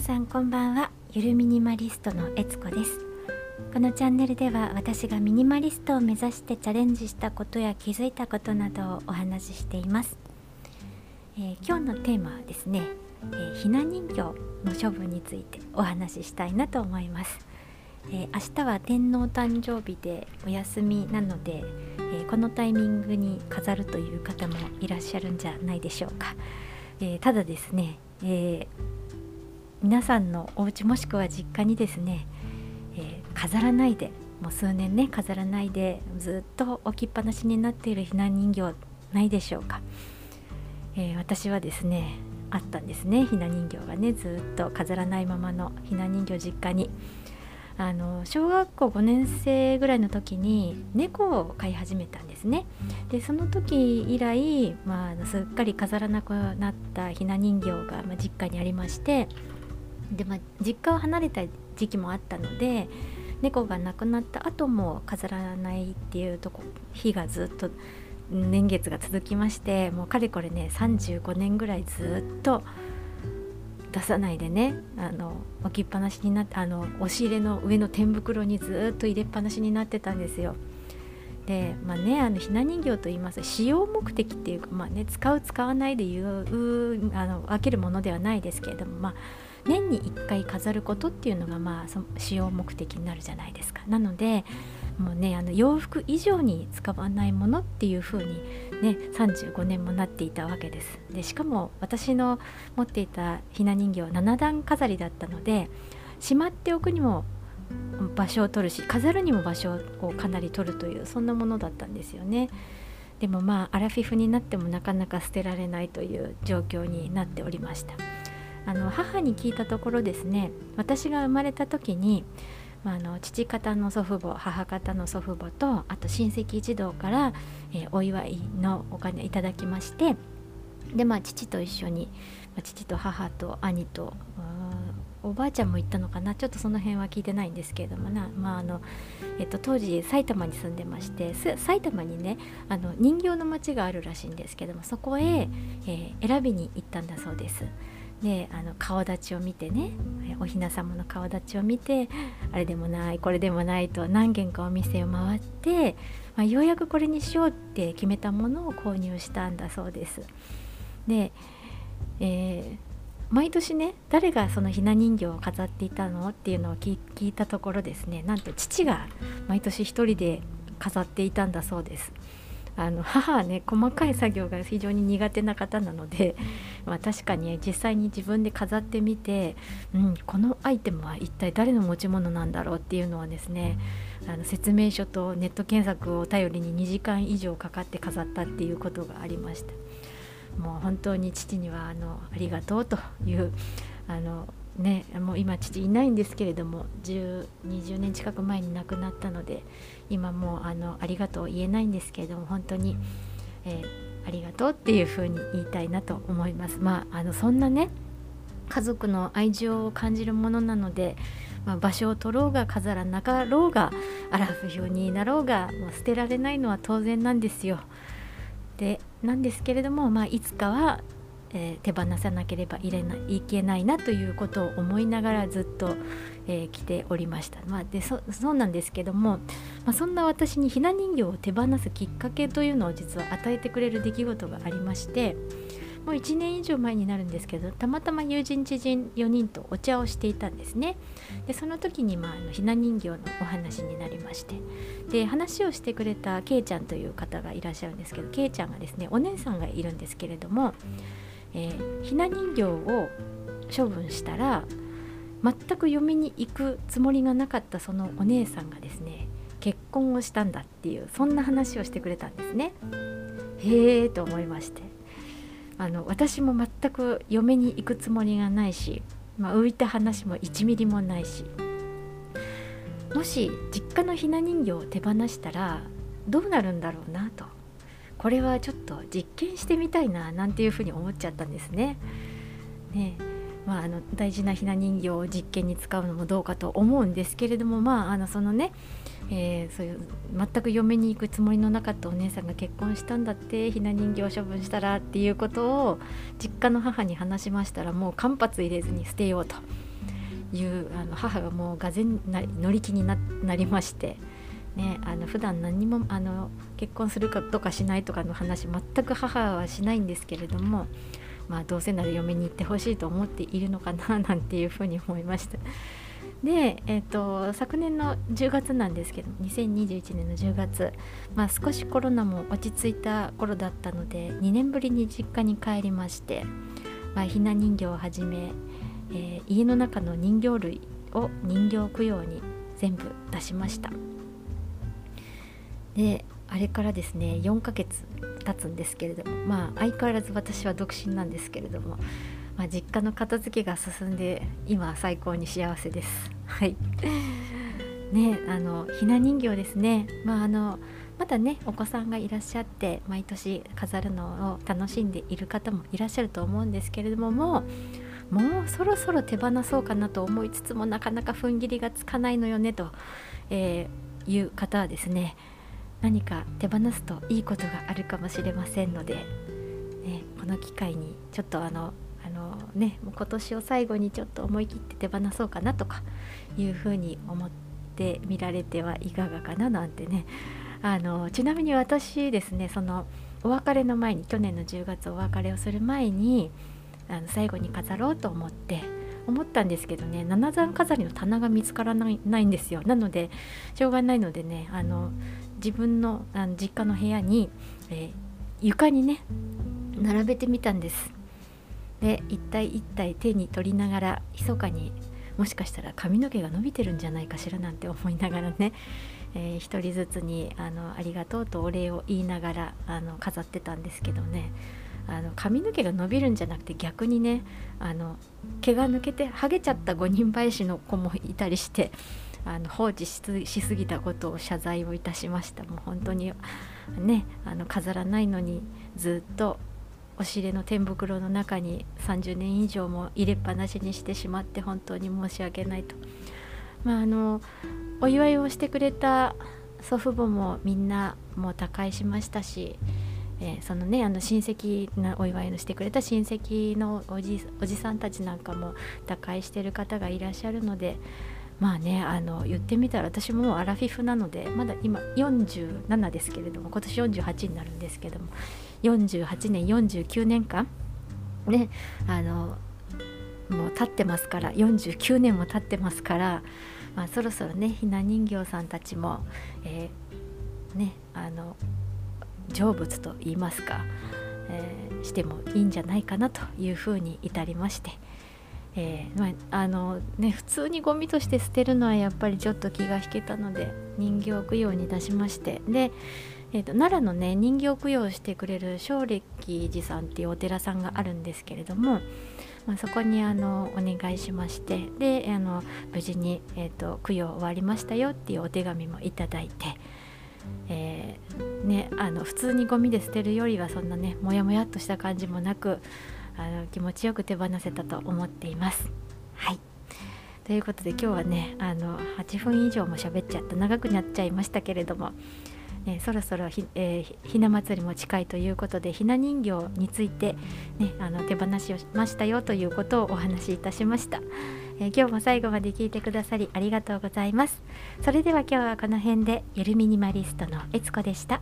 さんこんばんは。ゆるミニマリストのえつこです。このチャンネルでは私がミニマリストを目指してチャレンジしたことや気づいたことなどをお話ししています、えー、今日のテーマはですね、えー、ひな人形の処分についてお話ししたいなと思います、えー、明日は天皇誕生日でお休みなので、えこのタイミングに飾るという方もいらっしゃるんじゃないでしょうか、えただですね、え皆さんのお家もしくは実家にですね、えー、飾らないでもう数年ね飾らないでずっと置きっぱなしになっているひな人形ないでしょうか、えー、私はですねあったんですねひな人形がねずっと飾らないままのひな人形実家に。あの小学校5年生ぐらいの時に猫を飼い始めたんですね。でその時以来、まあ、すっかり飾らなくなったひな人形が、まあ、実家にありましてで、まあ、実家を離れた時期もあったので猫が亡くなった後も飾らないっていうとこ日がずっと年月が続きましてもうかれこれね35年ぐらいずっと出さないでねあの置きっぱなしになってあの押し入れの上の天袋にずっと入れっぱなしになってたんですよ。でまあねあのひな人形と言います使用目的っていうか、まあね、使う使わないで言うあの分けるものではないですけれどもまあ年に1回飾ることっていうのがまあそ使用目的になるじゃないですか。なのでもうねあの洋服以上に使わないものっていう風にね35年もなっていたわけです。でしかも私の持っていたひな人形は7段飾りだったのでしまっておくにも場所を取るし飾るにも場所をかなり取るというそんなものだったんですよね。でもまあアラフィフになってもなかなか捨てられないという状況になっておりました。あの母に聞いたところですね私が生まれた時に、まあ、あの父方の祖父母母方の祖父母とあと親戚一同から、えー、お祝いのお金いただきましてでまあ父と一緒に、まあ、父と母と兄とおばあちゃんも行ったのかなちょっとその辺は聞いてないんですけれどもな、まああのえっと、当時埼玉に住んでまして埼玉にねあの人形の町があるらしいんですけどもそこへ、えー、選びに行ったんだそうです。であの顔立ちを見てねおひな様の顔立ちを見てあれでもないこれでもないと何軒かお店を回って、まあ、ようやくこれにしようって決めたものを購入したんだそうです。で、えー、毎年ね誰がそのひな人形を飾っていたのっていうのを聞いたところですねなんと父が毎年一人で飾っていたんだそうです。あの母はね細かい作業が非常に苦手な方なので、まあ、確かに実際に自分で飾ってみて、うん、このアイテムは一体誰の持ち物なんだろうっていうのはですねあの説明書とネット検索を頼りに2時間以上かかって飾ったっていうことがありました。もう本当に父にはあのありがとうというあのね、もう今父いないんですけれども10 20年近く前に亡くなったので今もうあのありがとう言えないんですけれども本当に、えー、ありがとうっていうふうに言いたいなと思います。まあ、あのそんなね家族の愛情を感じるものなので、まあ、場所を取ろうが飾らなかろうがアラフィフになろうがもう捨てられないのは当然なんですよ。でなんですけれども、まあ、いつかはえー、手放さなければいれないいけないなということを思いながらずっと、えー、来ておりました。まあ、でそうなんですけども、まあ、そんな私にひな人形を手放すきっかけというのを実は与えてくれる出来事がありましてもう1年以上前になるんですけどたまたま友人知人4人とお茶をしていたんですね。でその時に、まあ、あのひな人形のお話になりましてで話をしてくれたけいちゃんという方がいらっしゃるんですけどけいちゃんがですねお姉さんがいるんですけれども。えー、ひな人形を処分したら全く嫁に行くつもりがなかったそのお姉さんがですね結婚をしたんだっていうそんな話をしてくれたんですね。へえと思いまして。あの私も全く嫁に行くつもりがないし、まあ、浮いた話も1ミリもないし。もし実家のひな人形を手放したらどうなるんだろうなと。これはちょっと実験してみたいななんていうふうに思っちゃったんですね。ねまあ、あの大事なひな人形を実験に使うのもどうかと思うんですけれどもまああのそのね、えー、そういう全く嫁に行くつもりのなかったお姉さんが結婚したんだってひな人形を処分したらっていうことを実家の母に話しましたらもう間髪入れずに捨てようというあの母がもうがぜん乗り気になりまして。ね、あの普段何もあの結婚するかとかしないとかの話全く母はしないんですけれども、まあ、どうせなら嫁に行ってほしいと思っているのかななんていうふうに思いました。で、えーと、昨年の10月なんですけど2021年の10月、まあ、少しコロナも落ち着いた頃だったので2年ぶりに実家に帰りまして、まあ、ひな人形をはじめ、えー、家の中の人形類を人形供養に全部出しましたであれからですね4ヶ月経つんですけれどもまあ相変わらず私は独身なんですけれどもまあ、実家の片付けが進んで今最高に幸せです。はい ねあのひな人形ですね、まあ、あのまだねお子さんがいらっしゃって毎年飾るのを楽しんでいる方もいらっしゃると思うんですけれどももうもうそろそろ手放そうかなと思いつつもなかなか踏ん切りがつかないのよねと、えー、いう方はですね何か手放すといいことがあるかもしれませんので、ね、この機会にちょっとあのねもう今年を最後にちょっと思い切って手放そうかなとかいうふうに思ってみられてはいかがかななんてね。あのちなみに私ですねそのお別れの前に去年の10月お別れをする前にあの最後に飾ろうと思って思ったんですけどね七段飾りの棚が見つからないないんですよ。なのでしょうがないのでねあの自分のあの実家の部屋に、えー、床にね並べてみたんです。で一体一体手に取りながら密かにもしかしたら髪の毛が伸びてるんじゃないかしらなんて思いながらね、えー、一人ずつにあのありがとうとお礼を言いながらあの飾ってたんですけどね。あの髪の毛が伸びるんじゃなくて逆にねあの毛が抜けてハゲちゃった五人林の子もいたりしてあの放置しすぎたことを謝罪をいたしましたもう本当にねあの飾らないのにずっと押し入れの天袋の中に30年以上も入れっぱなしにしてしまって本当に申し訳ないと。まあ、あのお祝いをしてくれた祖父母もみんなもう他界しましたし、えー、そのねあの親戚なお祝いをしてくれた親戚のおじおじさんたちなんかも他界してる方がいらっしゃるのでまあねあの言ってみたら私もアラフィフなのでまだ今47ですけれども今年48になるんですけども48年49年間ねあのもう経ってますから49年も経ってますから、まあ、そろそろねひな人形さんたちも、えー、ねあの成仏と言いますか、えー、してもいいんじゃないかなというふうに至りまして。えー、まあ、のね普通にゴミとして捨てるのはやっぱりちょっと気が引けたので人形供養に出しましてでえーと、奈良のね人形供養してくれる正暦寺さんっていうお寺さんがあるんですけれども、まあ、そこにあのお願いしましてであの無事に、えーと、供養終わりましたよっていうお手紙もいただいて、えー、ね、あの普通にゴミで捨てるよりはそんなねモヤモヤっとした感じもなくあの気持ちよく手放せたと思っています。はいということで今日はねあの8分以上も喋っちゃった長くなっちゃいましたけれどもえ、そろそろひ、えー、ひな祭りも近いということでひな人形について、ね、あの手放しをしましたよということをお話しいたしました、えー、今日も最後まで聞いてくださりありがとうございますそれでは今日はこの辺でゆるミニマリストのえつこでした。